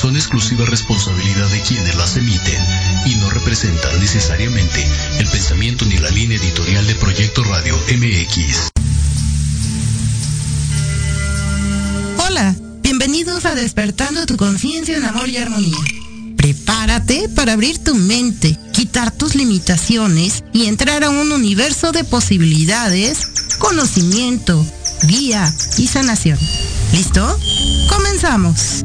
son exclusiva responsabilidad de quienes las emiten y no representan necesariamente el pensamiento ni la línea editorial de Proyecto Radio MX. Hola, bienvenidos a Despertando tu conciencia en amor y armonía. Prepárate para abrir tu mente, quitar tus limitaciones y entrar a un universo de posibilidades, conocimiento, guía y sanación. ¿Listo? Comenzamos.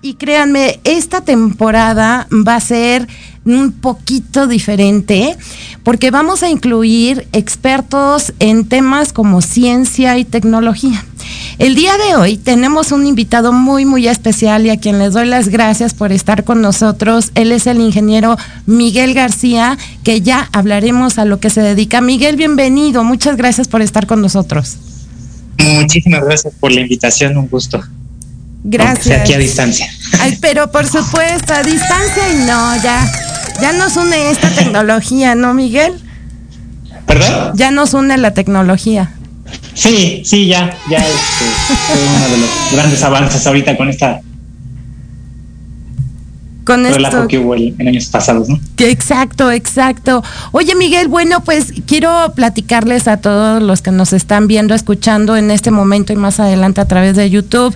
Y créanme, esta temporada va a ser un poquito diferente porque vamos a incluir expertos en temas como ciencia y tecnología. El día de hoy tenemos un invitado muy, muy especial y a quien les doy las gracias por estar con nosotros. Él es el ingeniero Miguel García, que ya hablaremos a lo que se dedica. Miguel, bienvenido. Muchas gracias por estar con nosotros. Muchísimas gracias por la invitación, un gusto. Gracias. aquí a distancia. Ay, pero por supuesto, a distancia y no, ya, ya nos une esta tecnología, ¿no, Miguel? ¿Perdón? Ya nos une la tecnología. Sí, sí, ya, ya este, es uno de los grandes avances ahorita con esta con esto que hubo en años pasados, ¿no? Exacto, exacto. Oye, Miguel, bueno, pues quiero platicarles a todos los que nos están viendo, escuchando en este momento y más adelante a través de YouTube.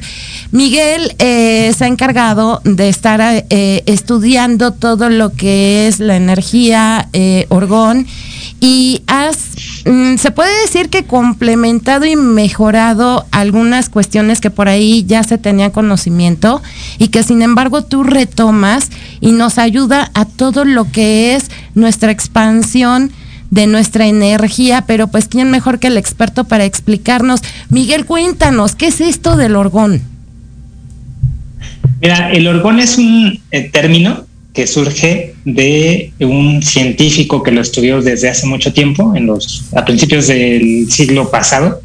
Miguel eh, se ha encargado de estar eh, estudiando todo lo que es la energía eh, orgón y has, mm, se puede decir que complementado y mejorado algunas cuestiones que por ahí ya se tenían conocimiento y que sin embargo tú retomas y nos ayuda a todo lo que es nuestra expansión de nuestra energía, pero pues quién mejor que el experto para explicarnos. Miguel, cuéntanos, ¿qué es esto del orgón? Mira, el orgón es un eh, término que surge de un científico que lo estudió desde hace mucho tiempo, en los, a principios del siglo pasado,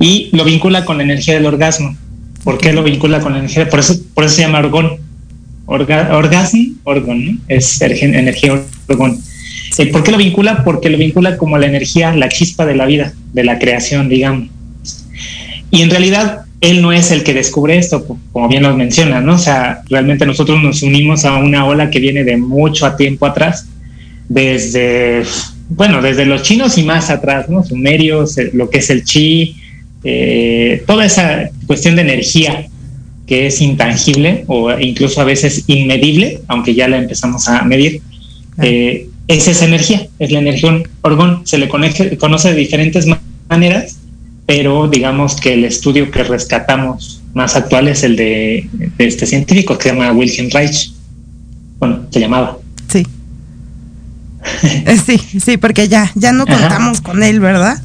y lo vincula con la energía del orgasmo. ¿Por qué lo vincula con la energía? Por eso, por eso se llama orgón. orgasmo, orgón, ¿no? es energía orgón. Eh, ¿Por qué lo vincula? Porque lo vincula como la energía, la chispa de la vida, de la creación, digamos. Y en realidad él no es el que descubre esto, como bien nos menciona, ¿no? O sea, realmente nosotros nos unimos a una ola que viene de mucho a tiempo atrás, desde, bueno, desde los chinos y más atrás, ¿no? Sumerios, eh, lo que es el chi, eh, toda esa cuestión de energía que es intangible o incluso a veces inmedible, aunque ya la empezamos a medir, eh, es esa energía, es la energía orgón, se le conoce de diferentes maneras pero digamos que el estudio que rescatamos más actual es el de, este científico que se llama Wilhelm Reich. Bueno, se llamaba. Sí. Eh, sí, sí, porque ya, ya no contamos con él, ¿verdad?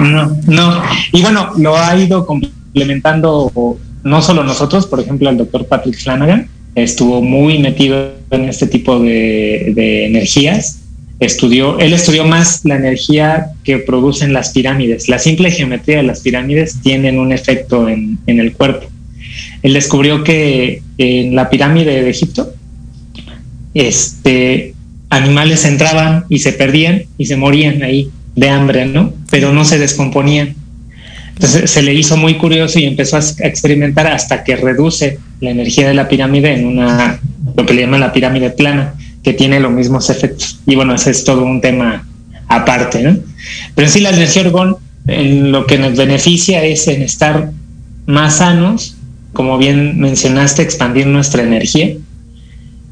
No, no. Y bueno, lo ha ido complementando no solo nosotros, por ejemplo, el doctor Patrick Flanagan estuvo muy metido en este tipo de, de energías estudió, él estudió más la energía que producen las pirámides. La simple geometría de las pirámides tienen un efecto en, el cuerpo. Él descubrió que en la pirámide de Egipto, este, animales entraban y se perdían y se morían ahí de hambre, ¿no? Pero no se descomponían. Entonces se le hizo muy curioso y empezó a experimentar hasta que reduce la energía de la pirámide en una, lo que le llaman la pirámide plana que tiene los mismos efectos. Y bueno, ese es todo un tema aparte, ¿no? Pero en sí la energía orgón en lo que nos beneficia es en estar más sanos, como bien mencionaste, expandir nuestra energía.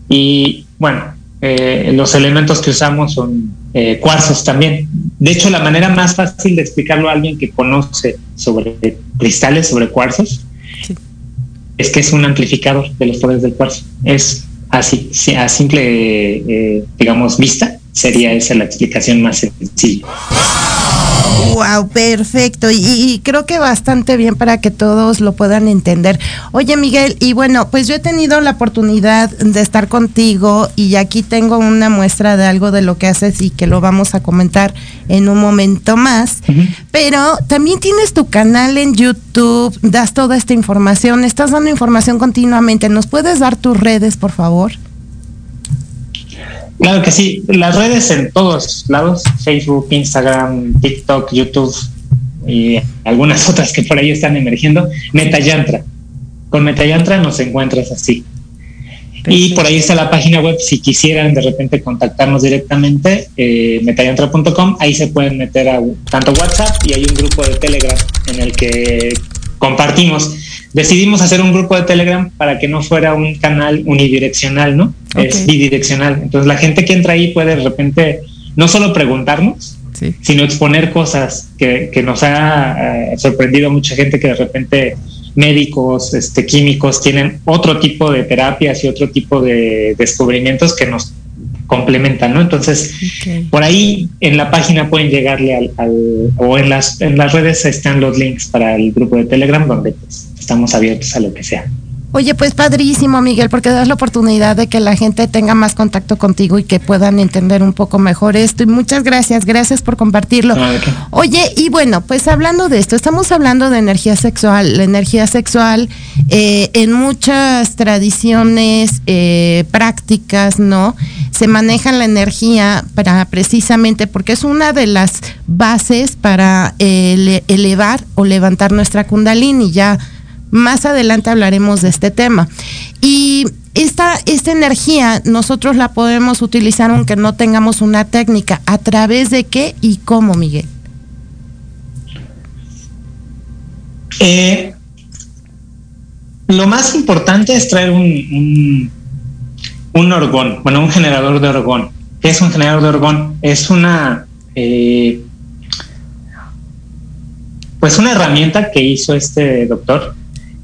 Y bueno, eh, los elementos que usamos son eh, cuarzos también. De hecho, la manera más fácil de explicarlo a alguien que conoce sobre cristales, sobre cuarzos, es que es un amplificador de los poderes del cuarzo. Es así, a simple, eh, digamos, vista, sería esa la explicación más sencilla. Wow, perfecto. Y, creo que bastante bien para que todos lo puedan entender. Oye, Miguel, y bueno, pues yo he tenido la oportunidad de estar contigo y aquí tengo una muestra de algo de lo que haces y que lo vamos a comentar en un momento más. Pero también tienes tu canal en YouTube, das toda esta información, estás dando información continuamente. ¿Nos puedes dar tus redes, por favor? Claro que sí, las redes en todos lados, Facebook, Instagram, TikTok, YouTube y algunas otras que por ahí están emergiendo, Metayantra. Con Metayantra nos encuentras así. Y por ahí está la página web, si quisieran de repente contactarnos directamente, eh, metayantra.com, ahí se pueden meter a tanto WhatsApp y hay un grupo de Telegram en el que compartimos decidimos hacer un grupo de Telegram para que no fuera un canal unidireccional, ¿no? Es bidireccional. Entonces la gente que entra ahí puede de repente no solo preguntarnos, sino exponer cosas que, nos ha eh, sorprendido mucha gente que de repente médicos, este, químicos tienen otro tipo de terapias y otro tipo de descubrimientos que nos complementan, ¿no? Entonces, por ahí en la página pueden llegarle al, o en las, en las redes están los links para el grupo de Telegram donde pues, estamos abiertos a lo que sea. Oye, pues padrísimo, Miguel, porque das la oportunidad de que la gente tenga más contacto contigo y que puedan entender un poco mejor esto. Y muchas gracias, gracias por compartirlo. Oye, y bueno, pues hablando de esto, estamos hablando de energía sexual. La energía sexual eh, en muchas tradiciones, eh, prácticas, ¿no? Se maneja la energía para precisamente porque es una de las bases para elevar o levantar nuestra kundalini. Ya más adelante hablaremos de este tema. Y esta, esta energía nosotros la podemos utilizar aunque no tengamos una técnica. ¿A través de qué y cómo, Miguel? Eh, lo más importante es traer un, un, orgón, bueno, un generador de orgón. ¿Qué es un generador de orgón? Es una, eh, pues una herramienta que hizo este doctor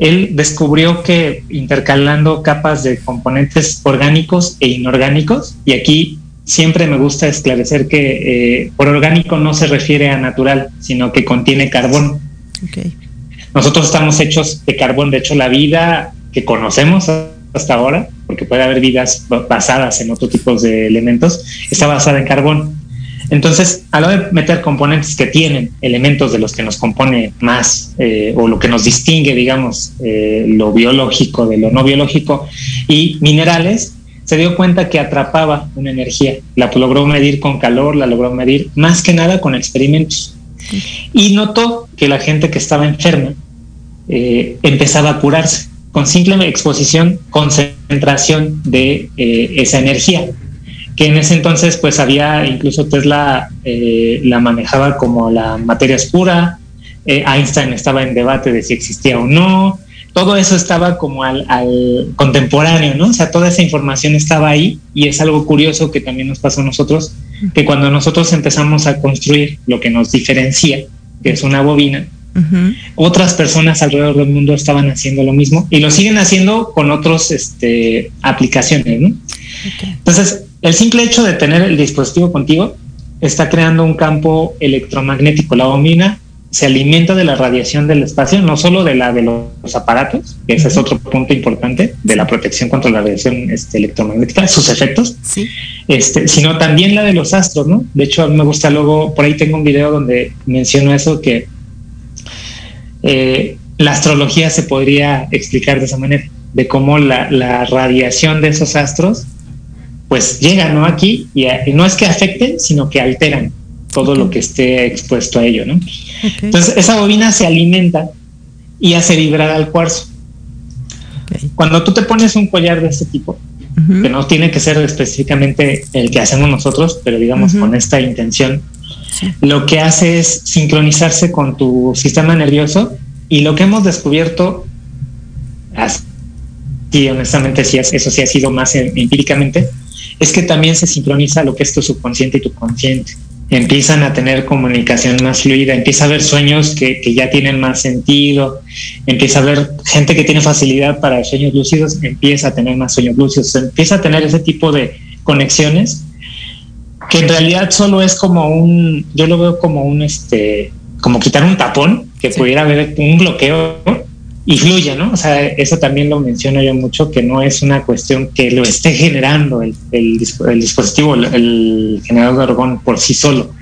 él descubrió que intercalando capas de componentes orgánicos e inorgánicos, y aquí siempre me gusta esclarecer que eh, por orgánico no se refiere a natural, sino que contiene carbón. Nosotros estamos hechos de carbón, de hecho la vida que conocemos hasta ahora, porque puede haber vidas basadas en otro tipo de elementos, está basada en carbón. Entonces, a la hora de meter componentes que tienen elementos de los que nos compone más eh, o lo que nos distingue, digamos, eh, lo biológico de lo no biológico y minerales, se dio cuenta que atrapaba una energía. La logró medir con calor, la logró medir más que nada con experimentos. Y notó que la gente que estaba enferma eh, empezaba a curarse con simple exposición, concentración de esa energía que en ese entonces pues había, incluso Tesla eh, la manejaba como la materia oscura, eh, Einstein estaba en debate de si existía o no, todo eso estaba como al, contemporáneo, ¿no? O sea, toda esa información estaba ahí y es algo curioso que también nos pasó a nosotros, que cuando nosotros empezamos a construir lo que nos diferencia, que es una bobina, otras personas alrededor del mundo estaban haciendo lo mismo y lo siguen haciendo con otras este, aplicaciones, ¿no? Entonces, el simple hecho de tener el dispositivo contigo está creando un campo electromagnético. La bobina se alimenta de la radiación del espacio, no solo de la de los aparatos, que ese es otro punto importante de la protección contra la radiación este, electromagnética, sus efectos, este, sino también la de los astros, ¿no? De hecho, a mí me gusta luego, por ahí tengo un video donde menciono eso, que eh, la astrología se podría explicar de esa manera, de cómo la radiación de esos astros pues llegan ¿no? aquí y, no es que afecten, sino que alteran todo lo que esté expuesto a ello, ¿no? Entonces esa bobina se alimenta y hace vibrar al cuarzo. Cuando tú te pones un collar de este tipo, que no tiene que ser específicamente el que hacemos nosotros, pero digamos con esta intención, lo que hace es sincronizarse con tu sistema nervioso y lo que hemos descubierto, y honestamente sí, eso sí ha sido más empíricamente, es que también se sincroniza lo que es tu subconsciente y tu consciente. Empiezan a tener comunicación más fluida, empieza a haber sueños que, que ya tienen más sentido, empieza a haber gente que tiene facilidad para sueños lúcidos, empieza a tener más sueños lúcidos, empieza a tener ese tipo de conexiones que en realidad solo es como un, yo lo veo como un, este, como quitar un tapón, que pudiera haber un bloqueo y fluye, ¿no? O sea, eso también lo menciono yo mucho, que no es una cuestión que lo esté generando el, el, dispositivo, el, generador de argón por sí solo,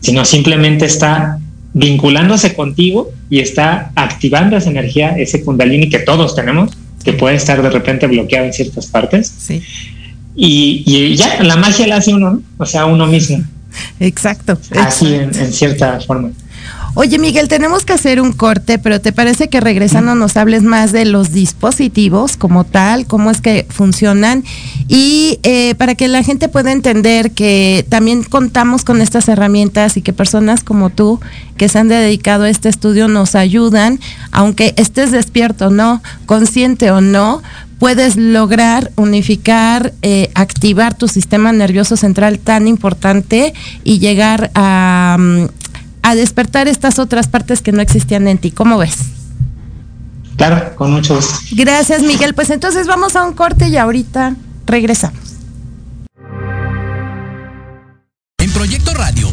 sino simplemente está vinculándose contigo y está activando esa energía, ese kundalini que todos tenemos, que puede estar de repente bloqueado en ciertas partes. Sí. Y, ya, la magia la hace uno, o sea, uno mismo. Exacto. Así en cierta forma. Oye, Miguel, tenemos que hacer un corte, pero ¿te parece que regresando nos hables más de los dispositivos como tal, cómo es que funcionan? Y eh, para que la gente pueda entender que también contamos con estas herramientas y que personas como tú que se han dedicado a este estudio nos ayudan, aunque estés despierto o no, consciente o no, puedes lograr unificar, eh, activar tu sistema nervioso central tan importante y llegar a, mm, a despertar estas otras partes que no existían en ti. ¿Cómo ves? Claro, con mucho gusto. Gracias, Miguel. Pues entonces vamos a un corte y ahorita regresamos. En Proyecto Radio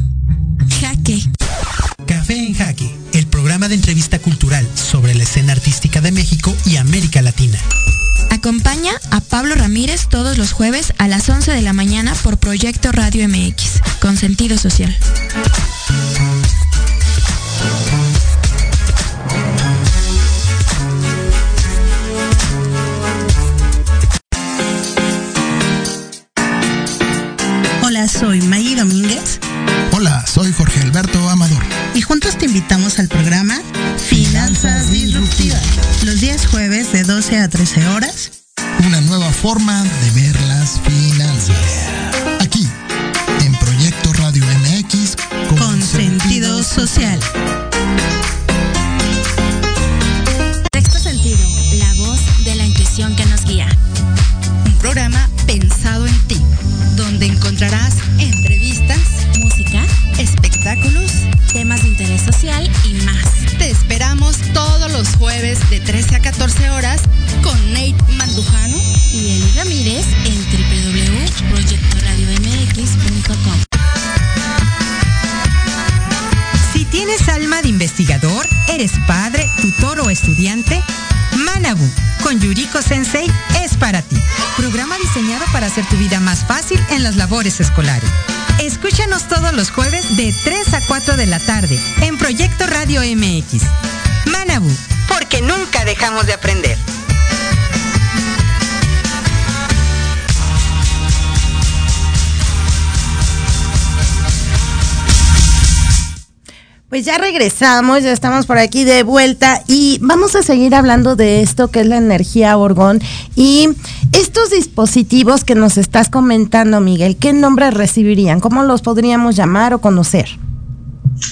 Ramírez todos los jueves a las 11 de la mañana por Proyecto Radio MX, con sentido social. 4 de la tarde en Proyecto Radio MX. Manabu, porque nunca dejamos de aprender. Pues ya regresamos, ya estamos por aquí de vuelta y vamos a seguir hablando de esto que es la energía orgón y estos dispositivos que nos estás comentando, Miguel, ¿qué nombre recibirían? ¿Cómo los podríamos llamar o conocer?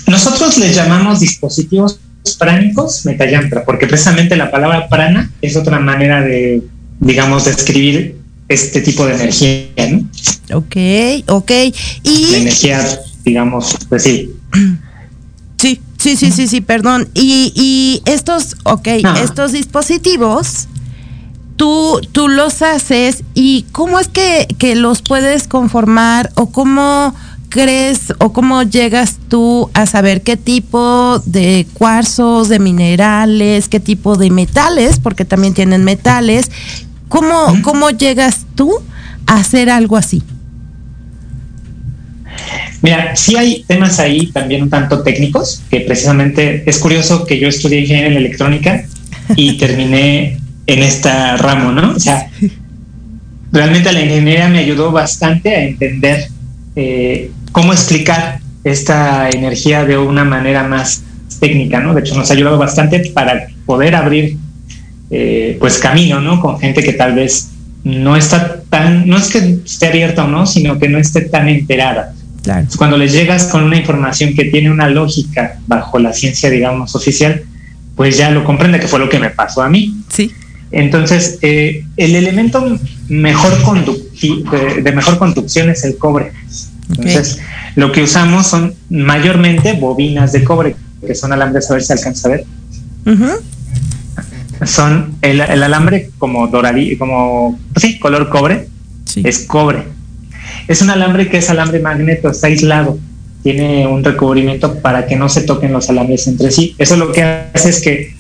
Nosotros les llamamos dispositivos pránicos metayantra, porque precisamente la palabra prana es otra manera de, digamos, describir este tipo de energía, ¿no? Ok, ok. Y... La energía, digamos, pues sí. Sí, sí, sí, sí, sí, perdón. Y, y estos, ok, Ah. estos dispositivos, tú, tú los haces y cómo es que, que los puedes conformar o cómo crees o cómo llegas tú a saber qué tipo de cuarzos, de minerales, qué tipo de metales, porque también tienen metales, cómo, cómo llegas tú a hacer algo así. Mira, sí hay temas ahí también un tanto técnicos, que precisamente es curioso que yo estudié ingeniería en electrónica y terminé en esta ramo, ¿no? O sea, realmente la ingeniería me ayudó bastante a entender eh, cómo explicar esta energía de una manera más técnica, ¿no? De hecho, nos ha ayudado bastante para poder abrir eh, pues camino, ¿no? Con gente que tal vez no está tan, no es que esté abierta o no, sino que no esté tan enterada. Claro. Cuando les llegas con una información que tiene una lógica bajo la ciencia, digamos, oficial, pues ya lo comprende que fue lo que me pasó a mí. Sí. Entonces, eh, el elemento mejor de, de, mejor conducción es el cobre. Entonces, lo que usamos son mayormente bobinas de cobre, que son alambres, a ver si alcanza a ver. Son el, alambre como doradí, como, sí, color cobre, es cobre. Es un alambre que es alambre magneto, está aislado, tiene un recubrimiento para que no se toquen los alambres entre sí. Eso lo que hace es que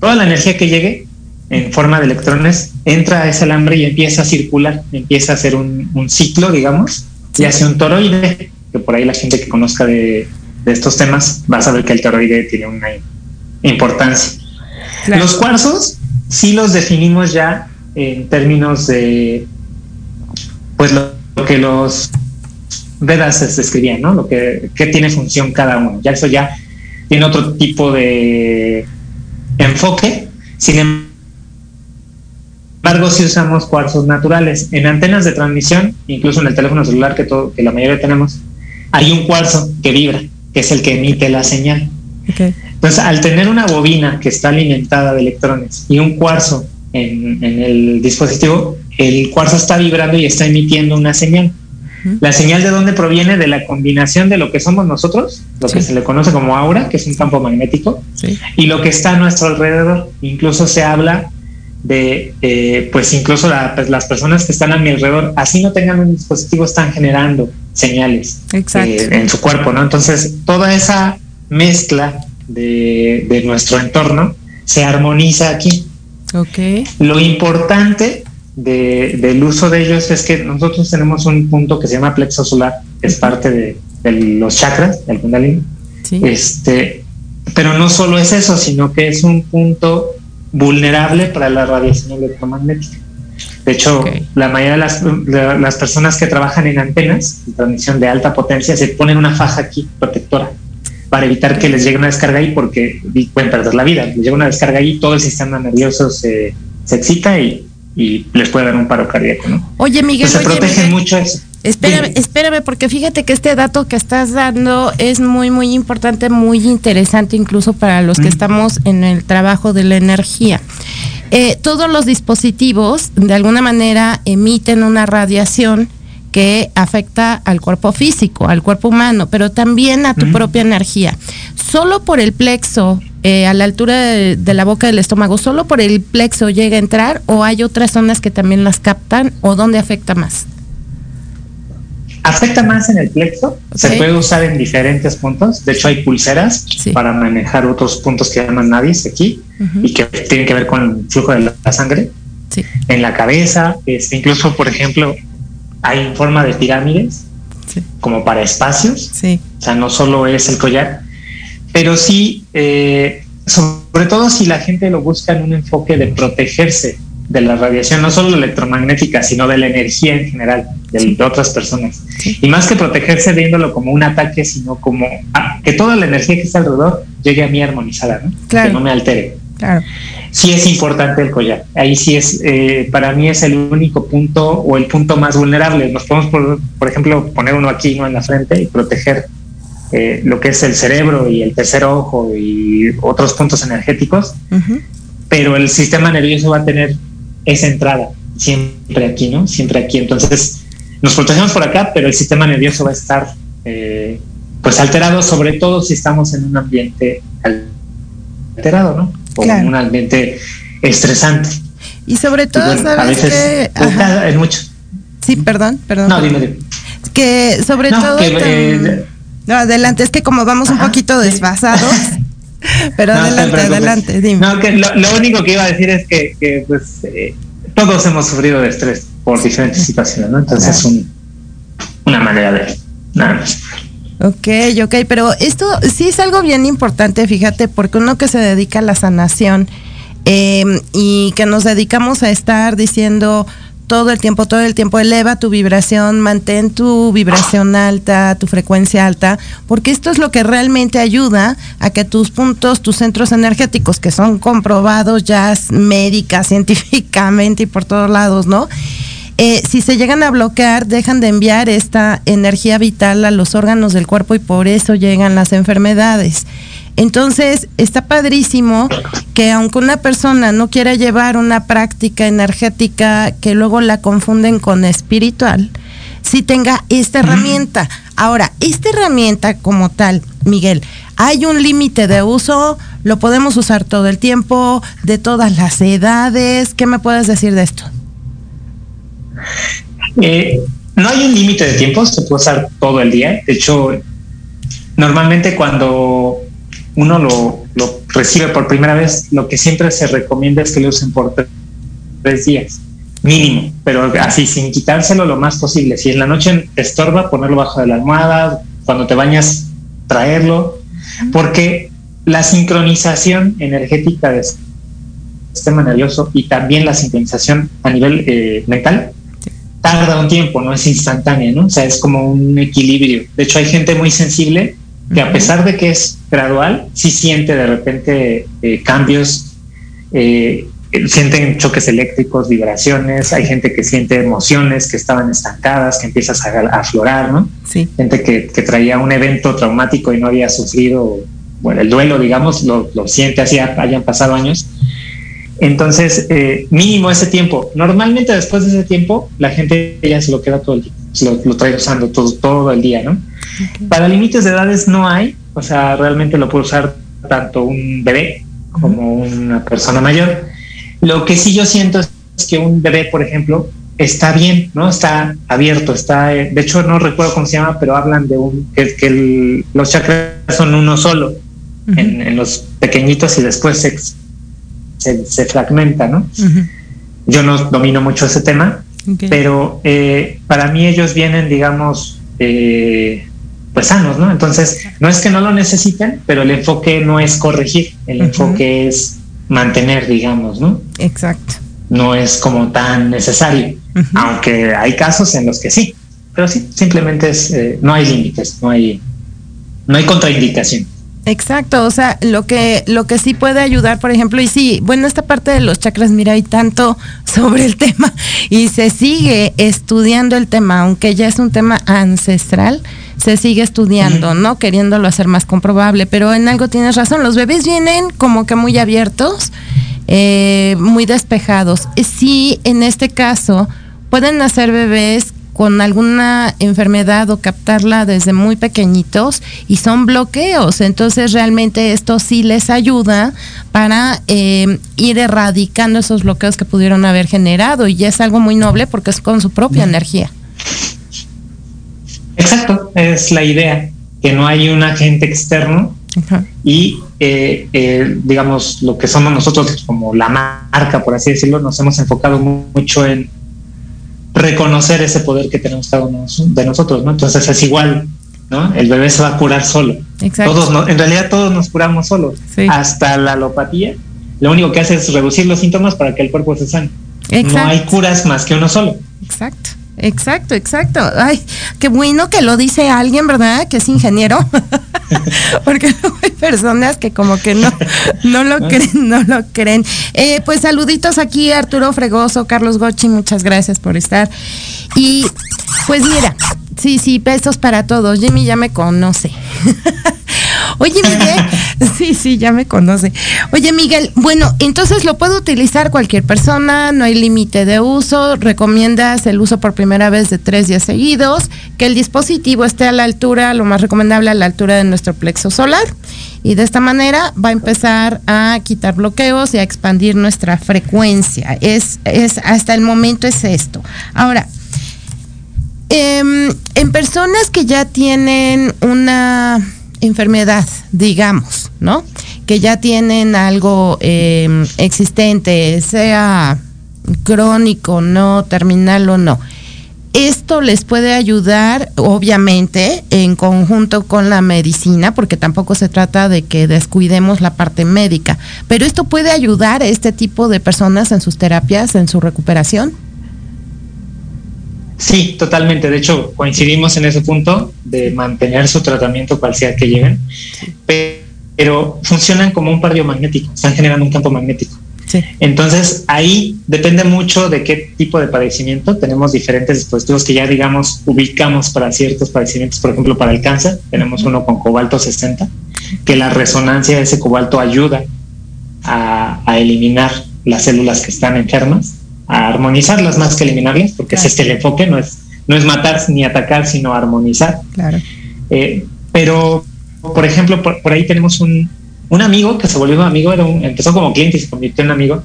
toda la energía que llegue en forma de electrones entra a ese alambre y empieza a circular, empieza a hacer un, ciclo, digamos, y hace un toroide, que por ahí la gente que conozca de, de estos temas va a saber que el toroide tiene una importancia. Los cuarzos sí los definimos ya en términos de pues lo, que los Vedas se describían, ¿no? Lo que, tiene función cada uno. Ya eso ya tiene otro tipo de enfoque. Sin embargo, si usamos cuarzos naturales. En antenas de transmisión, incluso en el teléfono celular que, todo, que la mayoría tenemos, hay un cuarzo que vibra, que es el que emite la señal. Entonces, al tener una bobina que está alimentada de electrones y un cuarzo en, el dispositivo, el cuarzo está vibrando y está emitiendo una señal. La señal de dónde proviene de la combinación de lo que somos nosotros, lo que se le conoce como aura, que es un campo magnético, y lo que está a nuestro alrededor. Incluso se habla de, eh, pues incluso pues, las personas que están a mi alrededor, así no tengan un dispositivo, están generando señales eh, en su cuerpo, ¿no? Entonces, toda esa mezcla de, nuestro entorno se armoniza aquí. Okay. Lo importante del uso de ellos es que nosotros tenemos un punto que se llama plexo solar, que es parte de, los chakras, del Kundalini. Este, pero no solo es eso, sino que es un punto vulnerable para la radiación electromagnética. De hecho, la mayoría de las, de las, personas que trabajan en antenas, en transmisión de alta potencia, se ponen una faja aquí protectora para evitar que les llegue una descarga ahí porque pueden perder la vida. Les llega una descarga ahí, todo el sistema nervioso se, se excita y, y, les puede dar un paro cardíaco. ¿no? Oye, Miguel. se protege mucho eso. Espérame, espérame, porque fíjate que este dato que estás dando es muy, muy importante, muy interesante incluso para los que estamos en el trabajo de la energía. Eh, todos los dispositivos de alguna manera emiten una radiación que afecta al cuerpo físico, al cuerpo humano, pero también a tu propia energía. Solo por el plexo, eh, a la altura de, la boca del estómago, solo por el plexo llega a entrar o hay otras zonas que también las captan o dónde afecta más? Afecta más en el plexo, se puede usar en diferentes puntos. De hecho, hay pulseras para manejar otros puntos que llaman nadis aquí y que tienen que ver con el flujo de la sangre. En la cabeza, este, incluso, por ejemplo, hay forma de pirámides, como para espacios. O sea, no solo es el collar, pero sí, eh, sobre todo si la gente lo busca en un enfoque de protegerse de la radiación, no solo electromagnética, sino de la energía en general de, otras personas. Y más que protegerse viéndolo como un ataque, sino como ah, que toda la energía que está alrededor llegue a mí armonizada, ¿no? que no me altere. Claro sí es importante el collar. Ahí sí es, eh, para mí es el único punto o el punto más vulnerable. Nos podemos, por, ejemplo, poner uno aquí ¿no? en la frente y proteger eh, lo que es el cerebro y el tercer ojo y otros puntos energéticos, pero el sistema nervioso va a tener esa entrada siempre aquí, ¿no? Siempre aquí. Entonces, nos protegemos por acá, pero el sistema nervioso va a estar eh, pues alterado, sobre todo si estamos en un ambiente alterado, ¿no? o un ambiente estresante. Y sobre todo, ¿sabes que, es mucho. Sí, perdón, perdón. No, dime, dime. Que sobre todo... Eh, no, adelante, es que como vamos un poquito desfasados. pero adelante, adelante, dime. No, que lo, único que iba a decir es que, que pues, eh, todos hemos sufrido de estrés por diferentes situaciones, ¿no? Entonces es un, una manera de nada más. Ok, ok, pero esto sí es algo bien importante, fíjate, porque uno que se dedica a la sanación em, y que nos dedicamos a estar diciendo todo el tiempo, todo el tiempo. Eleva tu vibración, mantén tu vibración alta, tu frecuencia alta, porque esto es lo que realmente ayuda a que tus puntos, tus centros energéticos, que son comprobados ya médica, científicamente y por todos lados, ¿no? Eh, si se llegan a bloquear, dejan de enviar esta energía vital a los órganos del cuerpo y por eso llegan las enfermedades. Entonces, está padrísimo que aunque una persona no quiera llevar una práctica energética que luego la confunden con espiritual, sí tenga esta herramienta. Ahora, esta herramienta como tal, Miguel, hay un límite de uso, lo podemos usar todo el tiempo, de todas las edades. ¿Qué me puedes decir de esto? Eh, no hay un límite de tiempo, se puede usar todo el día. De hecho, normalmente cuando uno lo, recibe por primera vez, lo que siempre se recomienda es que lo usen por tres días, mínimo, pero así sin quitárselo lo más posible. Si en la noche estorba, ponerlo bajo de la almohada, cuando te bañas, traerlo, porque la sincronización energética del sistema nervioso y también la sincronización a nivel eh, mental tarda un tiempo, no es instantánea, ¿no? O sea, es como un equilibrio. De hecho, hay gente muy sensible que a pesar de que es gradual, sí siente de repente eh, cambios, eh, sienten choques eléctricos, vibraciones, hay gente que siente emociones que estaban estancadas, que empiezas a, aflorar, ¿no? Sí. Gente que, que, traía un evento traumático y no había sufrido, bueno, el duelo, digamos, lo, lo siente así, hayan pasado años. Entonces, eh, mínimo ese tiempo. Normalmente después de ese tiempo, la gente ya se lo queda todo el día, lo, lo trae usando todo, todo el día, ¿no? Para límites de edades no hay, o sea, realmente lo puede usar tanto un bebé como una persona mayor. Lo que sí yo siento es que un bebé, por ejemplo, está bien, ¿no? Está abierto, está, de hecho no recuerdo cómo se llama, pero hablan de un, que, los chakras son uno solo en, los pequeñitos y después se, se, fragmenta, ¿no? Yo no domino mucho ese tema, pero eh, para mí ellos vienen, digamos, eh, pues sanos, ¿no? Entonces, no es que no lo necesiten, pero el enfoque no es corregir, el enfoque es mantener, digamos, ¿no? Exacto. No es como tan necesario, aunque hay casos en los que sí, pero sí, simplemente es, eh, no hay límites, no hay, no hay contraindicación. Exacto, o sea, lo que lo que sí puede ayudar, por ejemplo, y sí, bueno, esta parte de los chakras, mira, hay tanto sobre el tema y se sigue estudiando el tema, aunque ya es un tema ancestral, se sigue estudiando, ¿no? Queriéndolo hacer más comprobable, pero en algo tienes razón, los bebés vienen como que muy abiertos, eh, muy despejados. Sí, en este caso, pueden nacer bebés con alguna enfermedad o captarla desde muy pequeñitos y son bloqueos. Entonces realmente esto sí les ayuda para eh, ir erradicando esos bloqueos que pudieron haber generado y es algo muy noble porque es con su propia energía. Exacto, es la idea, que no hay un agente externo y eh, eh, digamos lo que somos nosotros como la marca, por así decirlo, nos hemos enfocado mucho en reconocer ese poder que tenemos cada uno de nosotros, ¿no? Entonces es igual, ¿no? El bebé se va a curar solo. Todos, en realidad todos nos curamos solos, hasta la alopatía. Lo único que hace es reducir los síntomas para que el cuerpo se sane. No hay curas más que uno solo. Exacto. Exacto, exacto. Ay, qué bueno que lo dice alguien, ¿verdad? Que es ingeniero. Porque hay personas que como que no, no lo creen, no lo creen. Eh, pues saluditos aquí, Arturo Fregoso, Carlos Gochi, muchas gracias por estar. Y pues mira, sí, sí, besos para todos. Jimmy ya me conoce. Oye, Miguel, sí, sí, ya me conoce. Oye, Miguel, bueno, entonces lo puede utilizar cualquier persona, no hay límite de uso, recomiendas el uso por primera vez de tres días seguidos, que el dispositivo esté a la altura, lo más recomendable a la altura de nuestro plexo solar, y de esta manera va a empezar a quitar bloqueos y a expandir nuestra frecuencia. Es, es hasta el momento es esto. Ahora, em, en personas que ya tienen una enfermedad, digamos, ¿no? Que ya tienen algo em, existente, sea crónico, no, terminal o no. Esto les puede ayudar, obviamente, en conjunto con la medicina, porque tampoco se trata de que descuidemos la parte médica, pero esto puede ayudar a este tipo de personas en sus terapias, en su recuperación. Sí, totalmente. De hecho, coincidimos en ese punto de mantener su tratamiento cual sea que lleguen, pero funcionan como un par biomagnético, están generando un campo magnético. Entonces, ahí depende mucho de qué tipo de padecimiento. Tenemos diferentes dispositivos que ya, digamos, ubicamos para ciertos padecimientos. Por ejemplo, para el cáncer, tenemos uno con cobalto 60, que la resonancia de ese cobalto ayuda a, eliminar las células que están enfermas, a armonizarlas más que eliminarlas, porque ese es el enfoque, no es, no es matar ni atacar, sino armonizar. Claro. Eh, pero, por ejemplo, por ahí tenemos un, un amigo que se volvió un amigo, era un, empezó como cliente y se convirtió en amigo.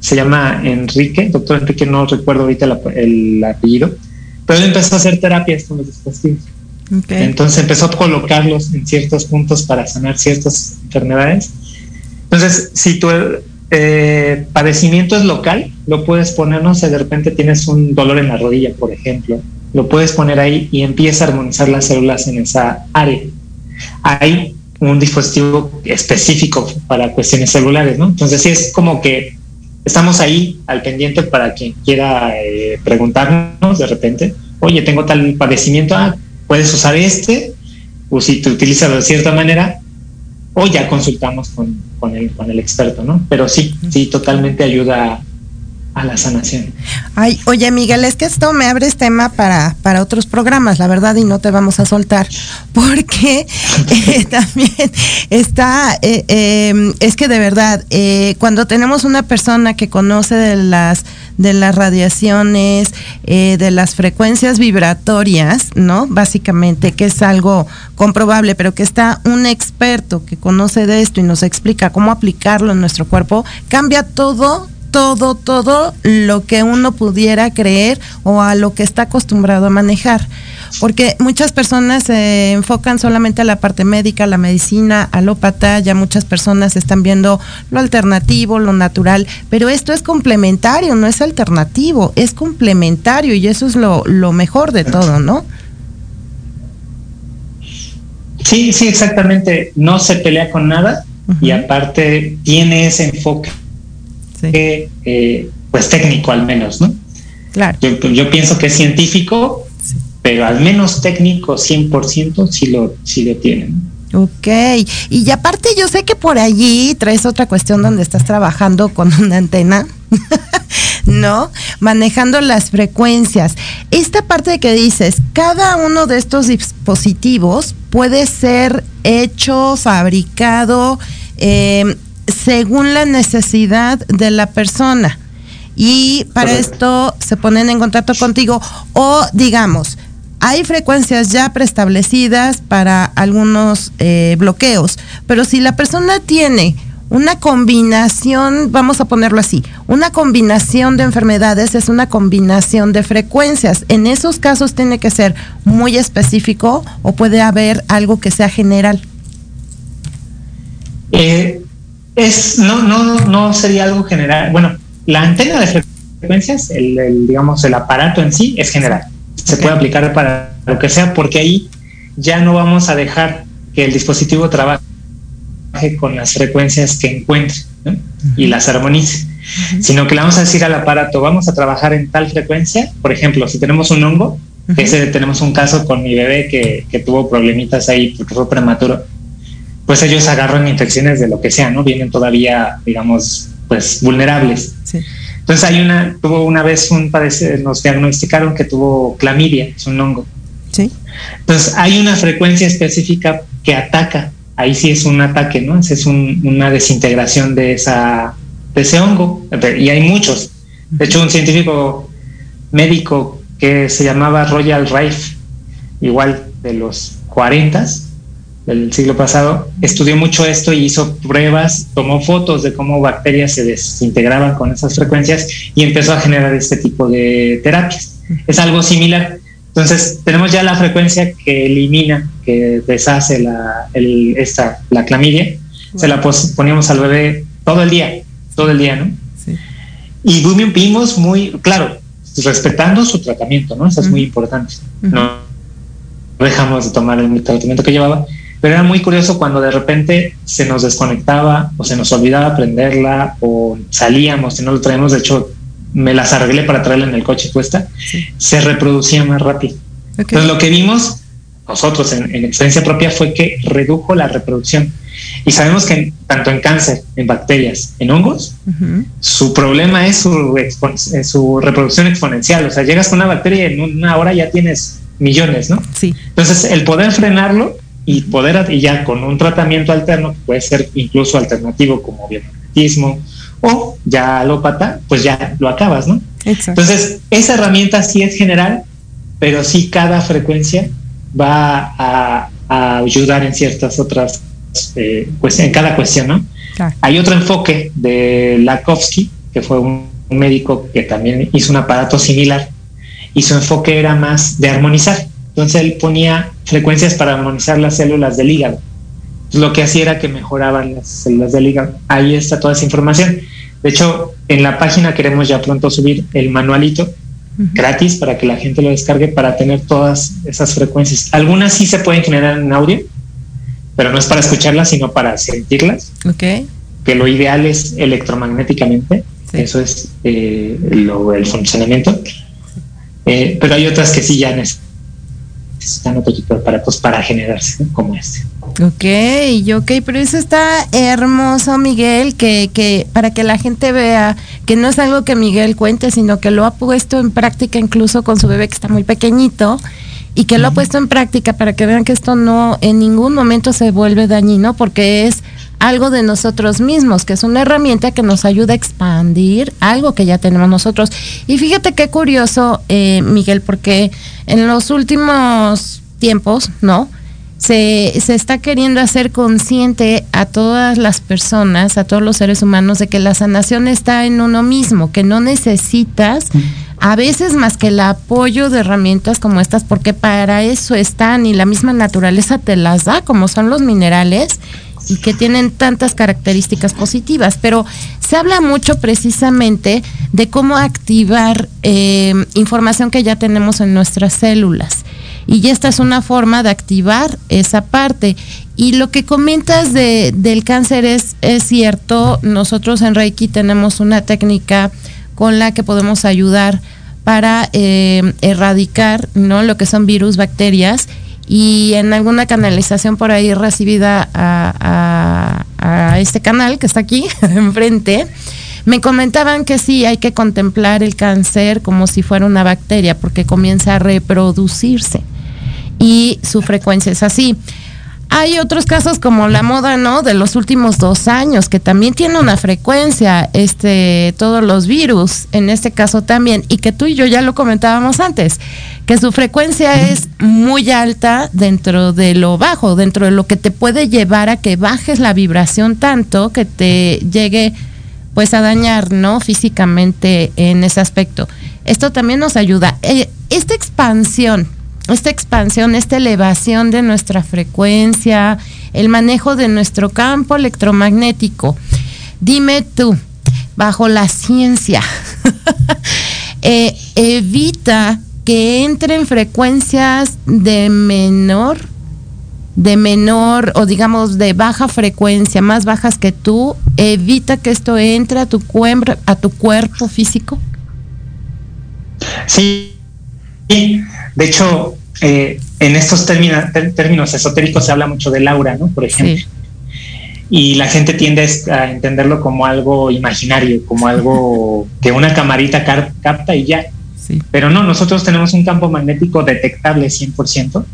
Se llama Enrique, doctor Enrique, no recuerdo ahorita el apellido, pero él empezó a hacer terapias con los dispositivos. Entonces empezó a colocarlos en ciertos puntos para sanar ciertas enfermedades. Entonces, si tu eh, padecimiento es local, lo puedes poner, no sé, de repente tienes un dolor en la rodilla, por ejemplo, lo puedes poner ahí y empieza a armonizar las células en esa área. Ahí un dispositivo específico para cuestiones celulares, ¿no? Entonces sí es como que estamos ahí al pendiente para quien quiera eh, preguntarnos de repente, oye, tengo tal padecimiento, ah, puedes usar este, o si te utilizas de cierta manera, o ya consultamos con, con, el, con el experto, ¿no? Pero sí, sí, totalmente ayuda a la sanación. Ay, oye Miguel, es que esto me abres tema para, para otros programas, la verdad, y no te vamos a soltar, porque eh, también está, eh, em, es que de verdad, eh, cuando tenemos una persona que conoce de las de las radiaciones, de las frecuencias vibratorias, ¿no? Básicamente, que es algo comprobable, pero que está un experto que conoce de esto y nos explica cómo aplicarlo en nuestro cuerpo, cambia todo todo, todo lo que uno pudiera creer o a lo que está acostumbrado a manejar. Porque muchas personas se enfocan solamente a la parte médica, la medicina, alópata, ya muchas personas están viendo lo alternativo, lo natural, pero esto es complementario, no es alternativo, es complementario y eso es lo, mejor de todo, ¿no? Sí, sí, exactamente. No se pelea con nada y aparte tiene ese enfoque eh, pues técnico al menos, ¿no? Claro. Yo, pienso que es científico, pero al menos técnico 100% sí lo, sí lo tienen. Ok, y aparte yo sé que por allí traes otra cuestión donde estás trabajando con una antena, ¿no? Manejando las frecuencias. Esta parte de que dices, cada uno de estos dispositivos puede ser hecho, fabricado, eh, según la necesidad de la persona. Y para esto se ponen en contacto contigo o digamos, hay frecuencias ya preestablecidas para algunos eh, bloqueos, pero si la persona tiene una combinación, vamos a ponerlo así, una combinación de enfermedades es una combinación de frecuencias. En esos casos tiene que ser muy específico o puede haber algo que sea general. Eh, es, no, no, no sería algo general. Bueno, la antena de frecuencias, el, digamos, el aparato en sí es general. Se puede aplicar para lo que sea, porque ahí ya no vamos a dejar que el dispositivo trabaje con las frecuencias que encuentre y las armonice, sino que le vamos a decir al aparato, vamos a trabajar en tal frecuencia. Por ejemplo, si tenemos un hongo, ese tenemos un caso con mi bebé que, que tuvo problemitas ahí porque fue prematuro pues ellos agarran infecciones de lo que sea, ¿no? Vienen todavía, digamos, pues vulnerables. Entonces hay una, tuvo una vez un padecer, nos diagnosticaron que tuvo clamidia, es un hongo. Sí. Entonces hay una frecuencia específica que ataca, ahí sí es un ataque, ¿no? Es una desintegración de esa, de ese hongo, y hay muchos. De hecho, un científico médico que se llamaba Royal Rife, igual de los 40, del siglo pasado, estudió mucho esto y hizo pruebas, tomó fotos de cómo bacterias se desintegraban con esas frecuencias y empezó a generar este tipo de terapias. Es algo similar. Entonces, tenemos ya la frecuencia que elimina, que deshace la, esta, la clamidia. Se la poníamos al bebé todo el día, todo el día, ¿no? Sí. Y vimos muy, claro, respetando su tratamiento, ¿no? Eso es muy importante. No dejamos de tomar el tratamiento que llevaba, pero era muy curioso cuando de repente se nos desconectaba o se nos olvidaba prenderla o salíamos y no lo traíamos. De hecho, me las arreglé para traerla en el coche puesta, se reproducía más rápido. Entonces lo que vimos nosotros en, experiencia propia fue que redujo la reproducción. Y sabemos que tanto en cáncer, en bacterias, en hongos, su problema es su, su reproducción exponencial. O sea, llegas con una bacteria y en una hora ya tienes millones, ¿no? Sí. Entonces, el poder frenarlo y poder, y ya con un tratamiento alterno, que puede ser incluso alternativo como biomagnetismo o ya alópata, pues ya lo acabas, ¿no? Entonces, esa herramienta sí es general, pero sí cada frecuencia va a, ayudar en ciertas otras, eh, pues en cada cuestión, ¿no? Hay otro enfoque de Lakovsky, que fue un, médico que también hizo un aparato similar, y su enfoque era más de armonizar. Entonces él ponía frecuencias para armonizar las células del hígado. lo que hacía era que mejoraban las células del hígado. Ahí está toda esa información. De hecho, en la página queremos ya pronto subir el manualito gratis para que la gente lo descargue para tener todas esas frecuencias. Algunas sí se pueden generar en audio, pero no es para escucharlas, sino para sentirlas. Okay. Que lo ideal es electromagnéticamente, eso es eh, el funcionamiento. Eh, pero hay otras que sí ya necesitan otro tipo de aparatos para generarse, como este. Ok, ok, pero eso está hermoso, Miguel, que, que para que la gente vea que no es algo que Miguel cuente, sino que lo ha puesto en práctica incluso con su bebé que está muy pequeñito y que lo ha puesto en práctica para que vean que esto no en ningún momento se vuelve dañino porque es algo de nosotros mismos, que es una herramienta que nos ayuda a expandir algo que ya tenemos nosotros. Y fíjate qué curioso, eh, Miguel, porque en los últimos tiempos, ¿no? se, se está queriendo hacer consciente a todas las personas, a todos los seres humanos, de que la sanación está en uno mismo, que no necesitas a veces más que el apoyo de herramientas como estas, porque para eso están y la misma naturaleza te las da, como son los minerales y que tienen tantas características positivas, pero se habla mucho precisamente de cómo activar eh, información que ya tenemos en nuestras células. Y esta es una forma de activar esa parte. Y lo que comentas de, del cáncer es, es cierto, nosotros en Reiki tenemos una técnica con la que podemos ayudar para eh, erradicar ¿no? lo que son virus, bacterias y en alguna canalización por ahí recibida a, este canal que está aquí enfrente, me comentaban que sí, hay que contemplar el cáncer como si fuera una bacteria porque comienza a reproducirse y su frecuencia es así. Hay otros casos como la moda, ¿no? De los últimos dos años, que también tiene una frecuencia, este, todos los virus, en este caso también, y que tú y yo ya lo comentábamos antes, que su frecuencia es muy alta dentro de lo bajo, dentro de lo que te puede llevar a que bajes la vibración tanto que te llegue pues a dañar, ¿no? Físicamente en ese aspecto. Esto también nos ayuda. Eh, esta expansión esta expansión, esta elevación de nuestra frecuencia, el manejo de nuestro campo electromagnético. Dime tú, bajo la ciencia, eh, evita que entren frecuencias de menor, de menor o digamos de baja frecuencia, más bajas que tú, evita que esto entre a tu, a tu cuerpo físico. Sí, de hecho, eh, en estos términos, esotéricos se habla mucho del aura, ¿no? Por ejemplo. Y la gente tiende a entenderlo como algo imaginario, como algo que una camarita capta y ya. Pero no, nosotros tenemos un campo magnético detectable 100%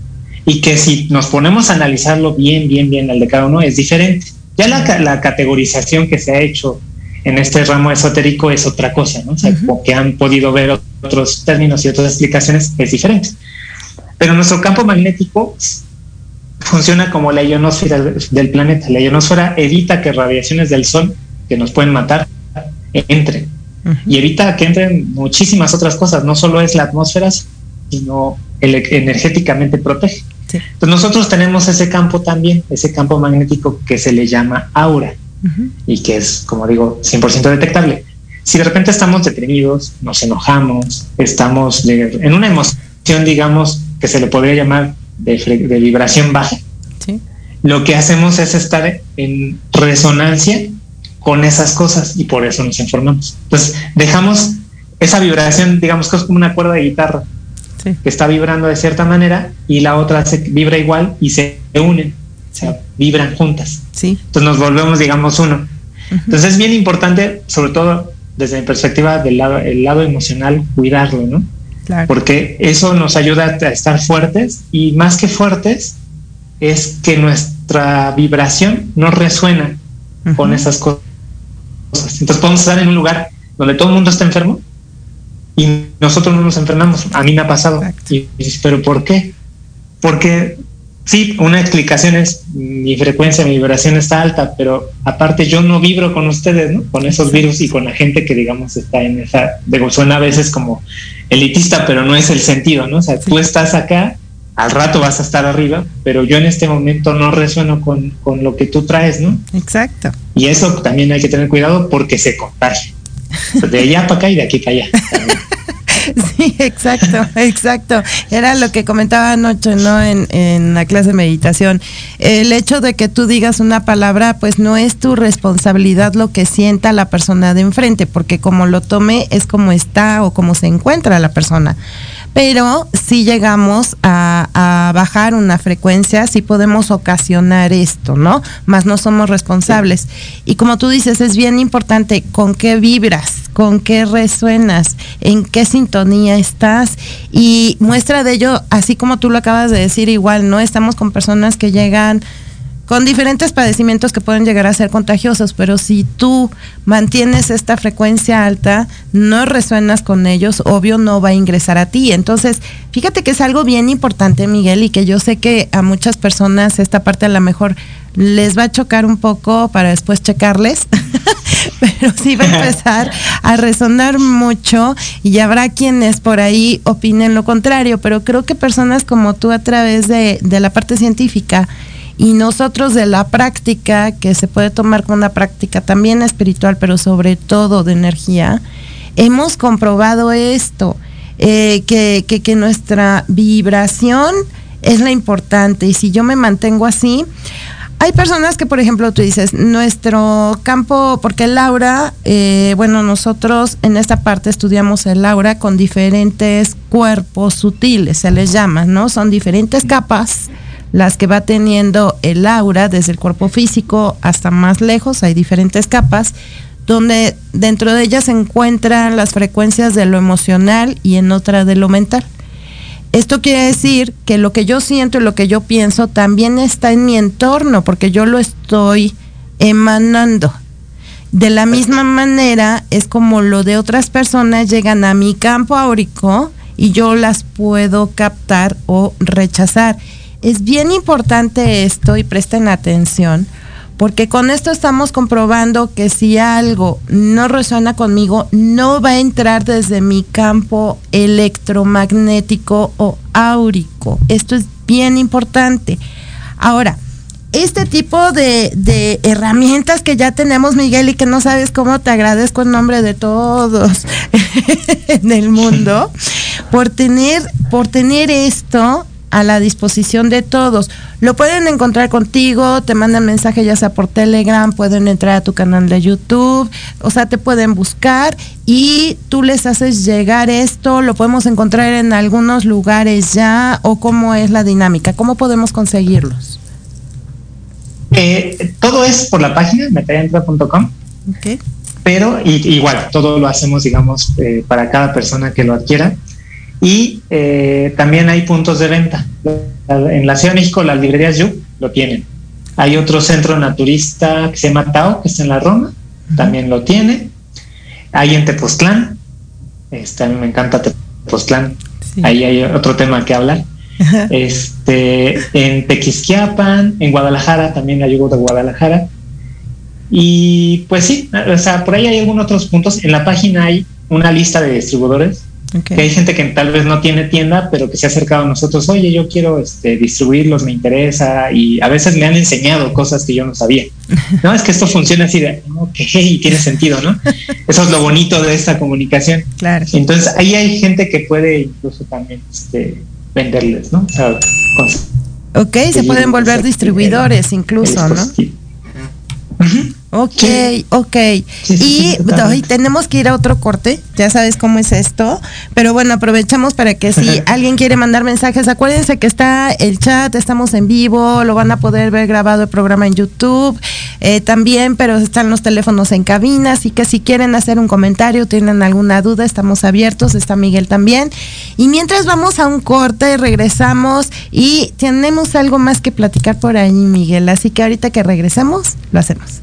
y que si nos ponemos a analizarlo bien, bien, bien, el de cada uno es diferente. Ya la, la categorización que se ha hecho en este ramo esotérico es otra cosa, ¿no? O sea, que han podido ver otros términos y otras explicaciones es diferente. Pero nuestro campo magnético funciona como la ionosfera del planeta. La ionosfera evita que radiaciones del Sol que nos pueden matar entren. Y evita que entren muchísimas otras cosas. No solo es la atmósfera, sino energéticamente protege. Entonces nosotros tenemos ese campo también, ese campo magnético que se le llama aura y que es, como digo, 100% detectable. Si de repente estamos detenidos, nos enojamos, estamos en una emoción, digamos, que se le podría llamar de, vibración baja, lo que hacemos es estar en resonancia con esas cosas y por eso nos informamos. Entonces, dejamos esa vibración, digamos que es como una cuerda de guitarra que está vibrando de cierta manera y la otra se vibra igual y se unen, o sea, vibran juntas. Sí. Entonces nos volvemos, digamos, uno. Entonces es bien importante, sobre todo desde mi perspectiva del lado, el lado emocional, cuidarlo, ¿no? Porque eso nos ayuda a estar fuertes y más que fuertes es que nuestra vibración no resuena con esas cosas. Entonces podemos estar en un lugar donde todo el mundo está enfermo y nosotros no nos enfermamos. A mí me ha pasado. Y, pero ¿por qué? Porque sí, una explicación es mi frecuencia, mi vibración está alta, pero aparte yo no vibro con ustedes, ¿no? Con esos virus y con la gente que digamos está en esa, digo, suena a veces como elitista, pero no es el sentido, ¿no? O sea, tú estás acá, al rato vas a estar arriba, pero yo en este momento no resueno con, con lo que tú traes, ¿no? Exacto. Y eso también hay que tener cuidado porque se contagia. De allá para acá y de aquí para allá. Sí, exacto, exacto. Era lo que comentaba anoche, ¿no? En, en, la clase de meditación. El hecho de que tú digas una palabra, pues no es tu responsabilidad lo que sienta la persona de enfrente, porque como lo tome es como está o como se encuentra la persona pero si llegamos a, a, bajar una frecuencia, sí podemos ocasionar esto, ¿no? Más no somos responsables. Y como tú dices, es bien importante con qué vibras, con qué resuenas, en qué sintonía estás. Y muestra de ello, así como tú lo acabas de decir, igual, ¿no? Estamos con personas que llegan con diferentes padecimientos que pueden llegar a ser contagiosos, pero si tú mantienes esta frecuencia alta, no resuenas con ellos, obvio no va a ingresar a ti. Entonces, fíjate que es algo bien importante, Miguel, y que yo sé que a muchas personas esta parte a lo mejor les va a chocar un poco para después checarles, pero sí va a empezar a resonar mucho y habrá quienes por ahí opinen lo contrario, pero creo que personas como tú a través de, de la parte científica, y nosotros de la práctica, que se puede tomar como una práctica también espiritual, pero sobre todo de energía, hemos comprobado esto, eh, que, que, que nuestra vibración es la importante y si yo me mantengo así, hay personas que, por ejemplo, tú dices, nuestro campo, porque el aura, eh, bueno, nosotros en esta parte estudiamos el aura con diferentes cuerpos sutiles, se les llama, ¿no? Son diferentes capas las que va teniendo el aura desde el cuerpo físico hasta más lejos, hay diferentes capas, donde dentro de ellas se encuentran las frecuencias de lo emocional y en otra de lo mental. Esto quiere decir que lo que yo siento y lo que yo pienso también está en mi entorno, porque yo lo estoy emanando. De la misma manera es como lo de otras personas llegan a mi campo áurico y yo las puedo captar o rechazar es bien importante esto y presten atención, porque con esto estamos comprobando que si algo no resuena conmigo, no va a entrar desde mi campo electromagnético o áurico. Esto es bien importante. Ahora, este tipo de, herramientas que ya tenemos, Miguel, y que no sabes cómo te agradezco en nombre de todos en el mundo, por tener, por tener esto a la disposición de todos. Lo pueden encontrar contigo, te mandan mensaje ya sea por Telegram, pueden entrar a tu canal de YouTube, o sea, te pueden buscar y tú les haces llegar esto, lo podemos encontrar en algunos lugares ya o cómo es la dinámica, cómo podemos conseguirlos. Eh, todo es por la página metayentra.com. Okay. Pero igual, todo lo hacemos, digamos, eh, para cada persona que lo adquiera. Y eh, también hay puntos de venta. En la Ciudad de México, las librerías Yu lo tienen. Hay otro centro naturista que se llama Tao, que está en la Roma, también lo tiene. Hay en Tepoztlán, este, a mí me encanta Tepoztlán, ahí hay otro tema que hablar. Este, en Tequisquiapan, en Guadalajara, también hay de Guadalajara. Y pues sí, o sea, por ahí hay algunos otros puntos. En la página hay una lista de distribuidores Okay. Que hay gente que tal vez no tiene tienda, pero que se ha acercado a nosotros, oye, yo quiero este, distribuirlos, me interesa, y a veces me han enseñado cosas que yo no sabía. No, es que esto funciona así de, ok, tiene sentido, ¿no? Eso es lo bonito de esta comunicación. Claro. Entonces, ahí hay gente que puede incluso también este, venderles, ¿no? O sea, ok, se pueden volver distribuidores incluso, ¿no? Uh -huh. Ok, ok. y tenemos que ir a otro corte, ya sabes cómo es esto, pero bueno, aprovechamos para que si alguien quiere mandar mensajes, acuérdense que está el chat, estamos en vivo, lo van a poder ver grabado el programa en YouTube eh, también, pero están los teléfonos en cabina, así que si quieren hacer un comentario, tienen alguna duda, estamos abiertos, está Miguel también. Y mientras vamos a un corte, regresamos y tenemos algo más que platicar por ahí, Miguel, así que ahorita que regresemos, lo hacemos.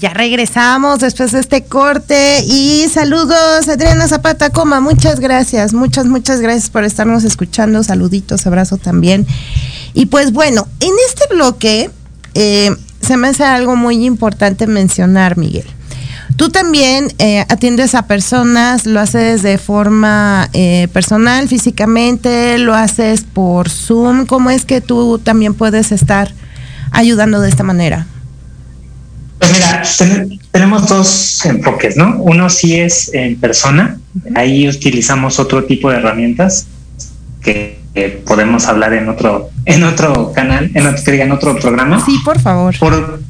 Ya regresamos después de este corte y saludos Adriana Zapata Coma, muchas gracias, muchas, muchas gracias por estarnos escuchando, saluditos, abrazo también. Y pues bueno, en este bloque eh, se me hace algo muy importante mencionar, Miguel. Tú también eh, atiendes a personas, lo haces de forma eh, personal, físicamente, lo haces por Zoom. ¿Cómo es que tú también puedes estar ayudando de esta manera? Pues mira, tenemos dos enfoques, ¿no? Uno sí es en persona, ahí utilizamos otro tipo de herramientas que, podemos hablar en otro, en otro canal, en otro, en otro programa. Sí, por favor. Por,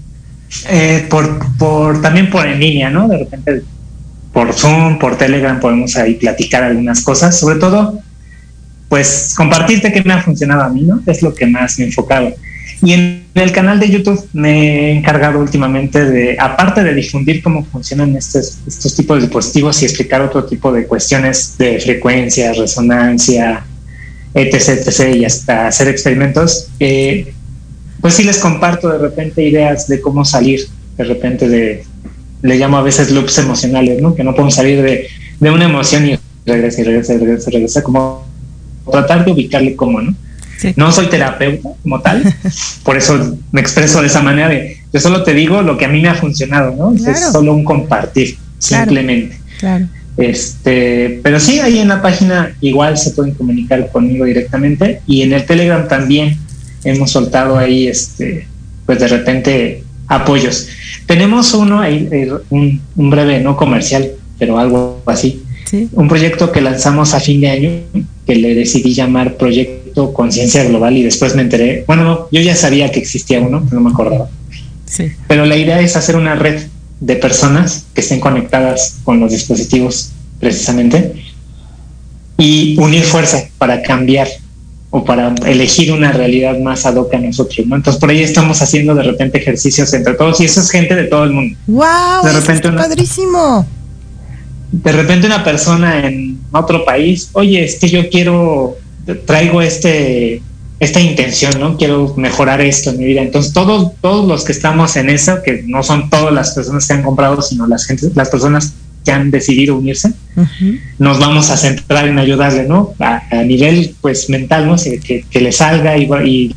eh, por, por, también por en línea, ¿no? De repente por Zoom, por Telegram podemos ahí platicar algunas cosas, sobre todo, pues compartirte qué me ha funcionado a mí, ¿no? Es lo que más me he enfocado. Y en el canal de YouTube me he encargado últimamente de, aparte de difundir cómo funcionan estos, estos tipos de dispositivos y explicar otro tipo de cuestiones de frecuencia, resonancia, etc., etc., y hasta hacer experimentos, eh, pues sí les comparto de repente ideas de cómo salir de repente de, le llamo a veces loops emocionales, ¿no? Que no podemos salir de, de una emoción y regresa y regresa y regresa regresa, como tratar de ubicarle cómo, ¿no? No soy terapeuta como tal, por eso me expreso de esa manera de, yo solo te digo lo que a mí me ha funcionado, ¿no? Es solo un compartir, simplemente. Claro. Este, pero sí, ahí en la página igual se pueden comunicar conmigo directamente y en el Telegram también hemos soltado ahí, este, pues de repente apoyos. Tenemos uno ahí, eh, un, breve, no comercial, pero algo así. Un proyecto que lanzamos a fin de año, que le decidí llamar Proyecto Conciencia Global y después me enteré, bueno, yo ya sabía que existía uno, pero no me acordaba. Sí. Pero la idea es hacer una red de personas que estén conectadas con los dispositivos precisamente y unir fuerza para cambiar o para elegir una realidad más ad hoc a nosotros, ¿no? Entonces por ahí estamos haciendo de repente ejercicios entre todos y eso es gente de todo el mundo. ¡Wow! De repente es padrísimo. De repente una persona en otro país, oye, es que yo quiero, traigo este, esta intención, ¿no? Quiero mejorar esto en mi vida. Entonces todos, todos los que estamos en eso, que no son todas las personas que han comprado, sino las gente, las personas que han decidido unirse, nos vamos a centrar en ayudarle, ¿no? A, nivel, pues, mental, ¿no? Que, que le salga y,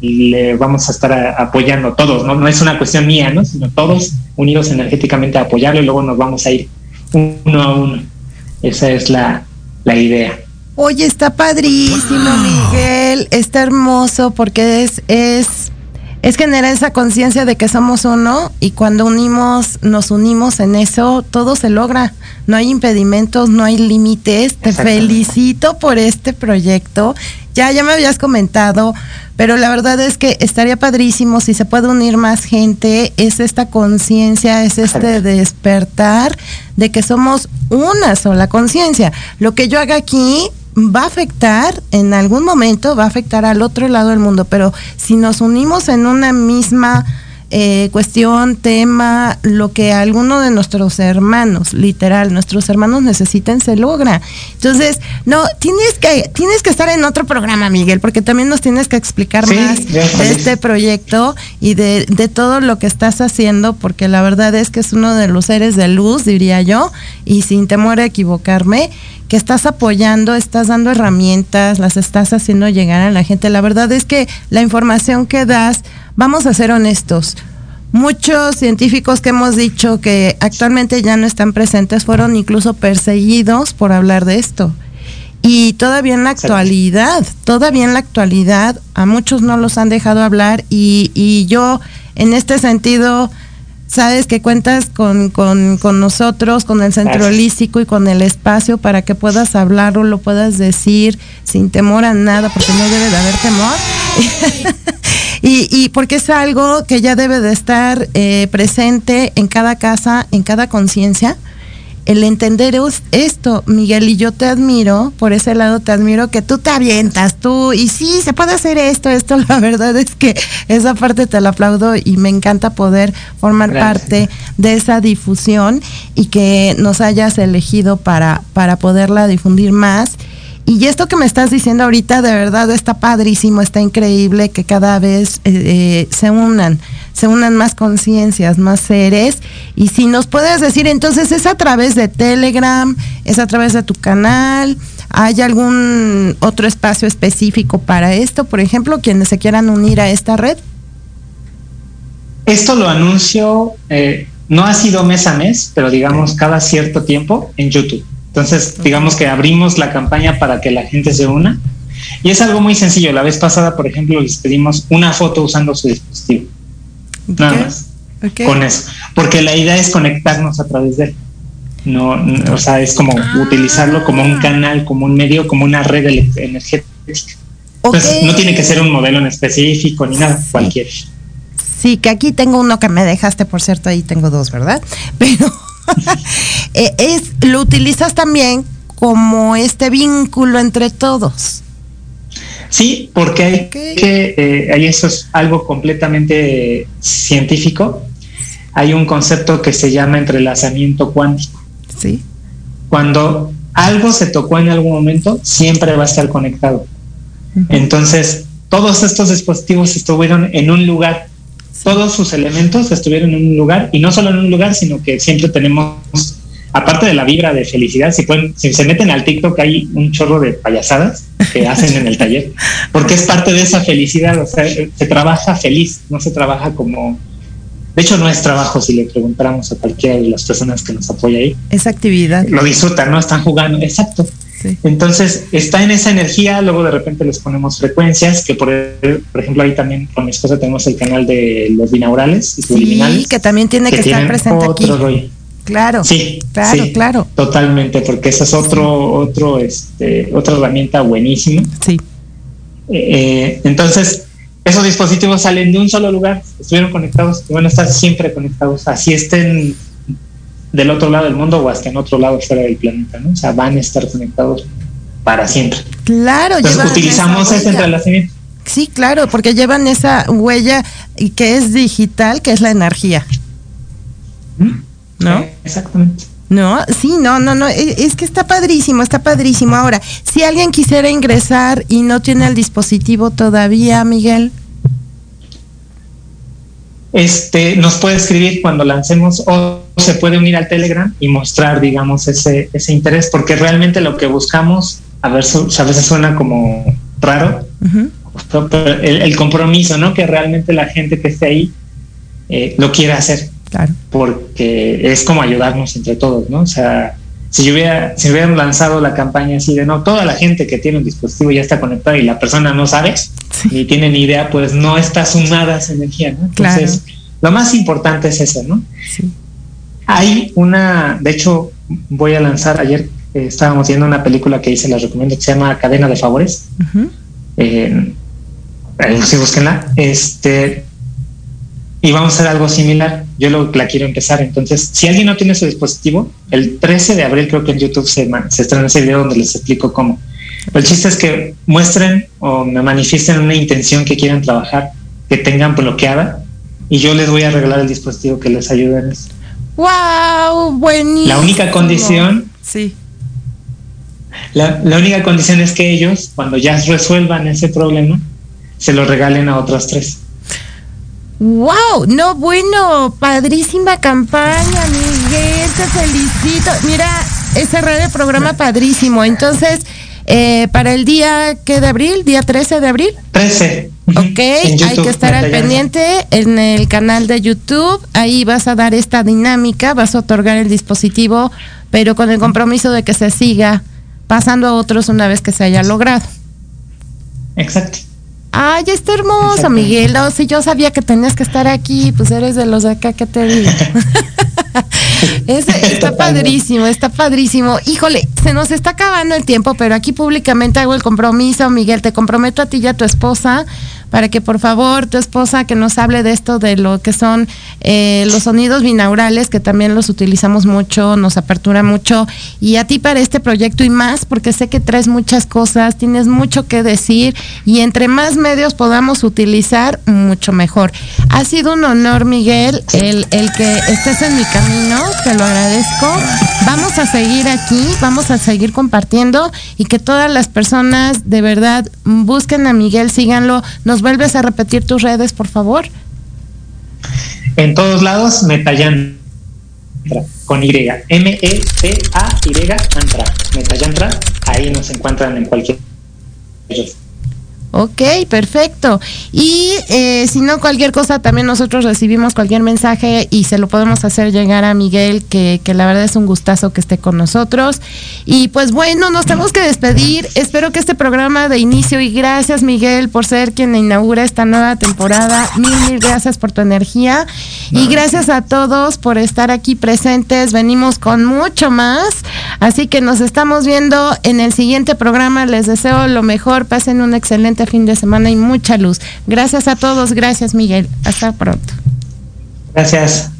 y, le vamos a estar apoyando todos, ¿no? No es una cuestión mía, ¿no? Sino todos unidos energéticamente a apoyarlo y luego nos vamos a ir uno a uno. Esa es la, la idea. Oye, está padrísimo, Miguel. Está hermoso porque es, es es generar esa conciencia de que somos uno y cuando unimos, nos unimos en eso, todo se logra. No hay impedimentos, no hay límites. Te felicito por este proyecto. Ya, ya me habías comentado, pero la verdad es que estaría padrísimo si se puede unir más gente. Es esta conciencia, es este despertar de que somos una sola conciencia. Lo que yo haga aquí va a afectar en algún momento, va a afectar al otro lado del mundo, pero si nos unimos en una misma eh, cuestión, tema, lo que alguno de nuestros hermanos, literal, nuestros hermanos necesiten, se logra. Entonces, no, tienes que, tienes que estar en otro programa, Miguel, porque también nos tienes que explicar más de este proyecto y de, de todo lo que estás haciendo, porque la verdad es que es uno de los seres de luz, diría yo, y sin temor a equivocarme que estás apoyando, estás dando herramientas, las estás haciendo llegar a la gente. La verdad es que la información que das, vamos a ser honestos, muchos científicos que hemos dicho que actualmente ya no están presentes fueron incluso perseguidos por hablar de esto. Y todavía en la actualidad, todavía en la actualidad, a muchos no los han dejado hablar y, y yo en este sentido sabes que cuentas con, con, con nosotros, con el centro holístico y con el espacio para que puedas hablar o lo puedas decir sin temor a nada, porque no debe de haber temor. y, y porque es algo que ya debe de estar eh, presente en cada casa, en cada conciencia el entender esto, Miguel, y yo te admiro, por ese lado te admiro que tú te avientas, tú, y sí, se puede hacer esto, esto, la verdad es que esa parte te la aplaudo y me encanta poder formar parte de esa difusión y que nos hayas elegido para, para poderla difundir más. Y esto que me estás diciendo ahorita, de verdad está padrísimo, está increíble que cada vez eh, eh, se unan se unan más conciencias, más seres. Y si nos puedes decir, entonces es a través de Telegram, es a través de tu canal, ¿hay algún otro espacio específico para esto? Por ejemplo, quienes se quieran unir a esta red. Esto lo anuncio, eh, no ha sido mes a mes, pero digamos cada cierto tiempo en YouTube. Entonces, digamos que abrimos la campaña para que la gente se una. Y es algo muy sencillo. La vez pasada, por ejemplo, les pedimos una foto usando su dispositivo. Nada más. Con eso. Porque la idea es conectarnos a través de él. No, o sea, es como ah. utilizarlo como un canal, como un medio, como una red energética. Entonces, no tiene que ser un modelo en específico ni nada, cualquier. Sí, que aquí tengo uno que me dejaste, por cierto, ahí tengo dos, ¿verdad? Pero es, lo utilizas también como este vínculo entre todos. Sí, porque hay que, eh, eso es algo completamente científico. Hay un concepto que se llama entrelazamiento cuántico. Sí. Cuando algo se tocó en algún momento, siempre va a estar conectado. Entonces, todos estos dispositivos estuvieron en un lugar, todos sus elementos estuvieron en un lugar, y no solo en un lugar, sino que siempre tenemos aparte de la vibra de felicidad, si pueden, si se meten al TikTok hay un chorro de payasadas que hacen en el taller, porque es parte de esa felicidad, o sea, se trabaja feliz, no se trabaja como de hecho, no es trabajo si le preguntáramos a cualquiera de las personas que nos apoya ahí. Esa actividad. Lo disfrutan, ¿no? Están jugando, exacto. Entonces, está en esa energía, luego de repente les ponemos frecuencias, que por, por ejemplo ahí también con mi esposa tenemos el canal de los binaurales y sí, que también tiene que, estar presente otro aquí. Claro. Sí, claro, claro. Totalmente, porque esa es otro, otro, este, otra herramienta buenísima. Sí. Eh, entonces, esos dispositivos salen de un solo lugar, estuvieron conectados y van a estar siempre conectados, así estén del otro lado del mundo o hasta en otro lado fuera del planeta, ¿no? O sea, van a estar conectados para siempre. Claro, Entonces utilizamos ese entrelazamiento. Sí, claro, porque llevan esa huella que es digital, que es la energía. ¿No? exactamente. No, sí, no, no, no, e, es que está padrísimo, está padrísimo. Ahora, si alguien quisiera ingresar y no tiene el dispositivo todavía, Miguel. Este, nos puede escribir cuando lancemos o se puede unir al Telegram y mostrar, digamos, ese, ese interés, porque realmente lo que buscamos, a ver, a veces suena como raro, el, compromiso, ¿no? Que realmente la gente que esté ahí eh, lo quiera hacer. Claro. Porque es como ayudarnos entre todos, ¿no? O sea, si yo hubiera, si hubieran lanzado la campaña así de no, toda la gente que tiene un dispositivo ya está conectada y la persona no sabe, ni tiene ni idea, pues no está sumada esa energía, ¿no? Entonces, lo más importante es eso, ¿no? Sí. Hay una, de hecho, voy a lanzar, ayer eh, estábamos viendo una película que hice, la recomiendo, que se llama Cadena de Favores. Eh, si búsquenla. Este, y vamos a hacer algo similar. Yo lo, la quiero empezar. Entonces, si alguien no tiene su dispositivo, el 13 de abril creo que en YouTube se, se estrena ese video donde les explico cómo. el chiste es que muestren o me manifiesten una intención que quieran trabajar, que tengan bloqueada, y yo les voy a regalar el dispositivo que les ayude en eso. ¡Wow! Buenísimo. La única condición. Sí. La, la única condición es que ellos, cuando ya resuelvan ese problema, se lo regalen a otras tres. ¡Wow! No, bueno, padrísima campaña, Miguel, te felicito. Mira, ese radio programa padrísimo. Entonces, eh, para el día, ¿qué de abril? ¿Día 13 de abril? 13. Ok, hay que estar al pendiente en el canal de YouTube. Ahí vas a dar esta dinámica, vas a otorgar el dispositivo, pero con el compromiso de que se siga pasando a otros una vez que se haya logrado. Exacto. Ay, está hermoso, Miguel. No, si yo sabía que tenías que estar aquí, pues eres de los de acá, ¿qué te digo? está padrísimo, está padrísimo. Híjole, se nos está acabando el tiempo, pero aquí públicamente hago el compromiso, Miguel, te comprometo a ti y a tu esposa para que por favor tu esposa que nos hable de esto, de lo que son eh, los sonidos binaurales, que también los utilizamos mucho, nos apertura mucho, y a ti para este proyecto y más, porque sé que traes muchas cosas, tienes mucho que decir, y entre más medios podamos utilizar, mucho mejor. Ha sido un honor, Miguel, el, el que estés en mi camino, te lo agradezco. Vamos a seguir aquí, vamos a seguir compartiendo y que todas las personas de verdad busquen a Miguel, síganlo. Nos vuelves a repetir tus redes, por favor? En todos lados, Metayantra, con Y, M-E-T-A-Y, Antra, Metayantra, ahí nos encuentran en cualquier Ok, perfecto. Y eh, si no, cualquier cosa, también nosotros recibimos cualquier mensaje y se lo podemos hacer llegar a Miguel, que, que, la verdad es un gustazo que esté con nosotros. Y pues bueno, nos tenemos que despedir. Espero que este programa de inicio, y gracias Miguel por ser quien inaugura esta nueva temporada. Mil, mil gracias por tu energía. Y gracias a todos por estar aquí presentes. Venimos con mucho más. Así que nos estamos viendo en el siguiente programa. Les deseo lo mejor. Pasen un excelente fin de semana y mucha luz. Gracias a todos, gracias Miguel. Hasta pronto. Gracias.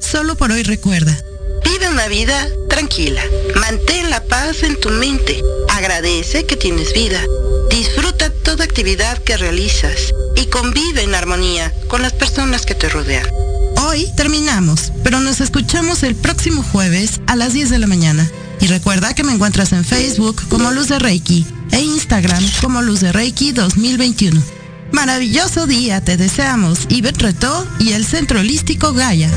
Solo por hoy recuerda. Vive una vida tranquila. Mantén la paz en tu mente. Agradece que tienes vida. Disfruta toda actividad que realizas y convive en armonía con las personas que te rodean. Hoy terminamos, pero nos escuchamos el próximo jueves a las 10 de la mañana. Y recuerda que me encuentras en Facebook como Luz de Reiki e Instagram como Luz de Reiki 2021. Maravilloso día te deseamos, Ivette Retó y el Centro Holístico Gaia.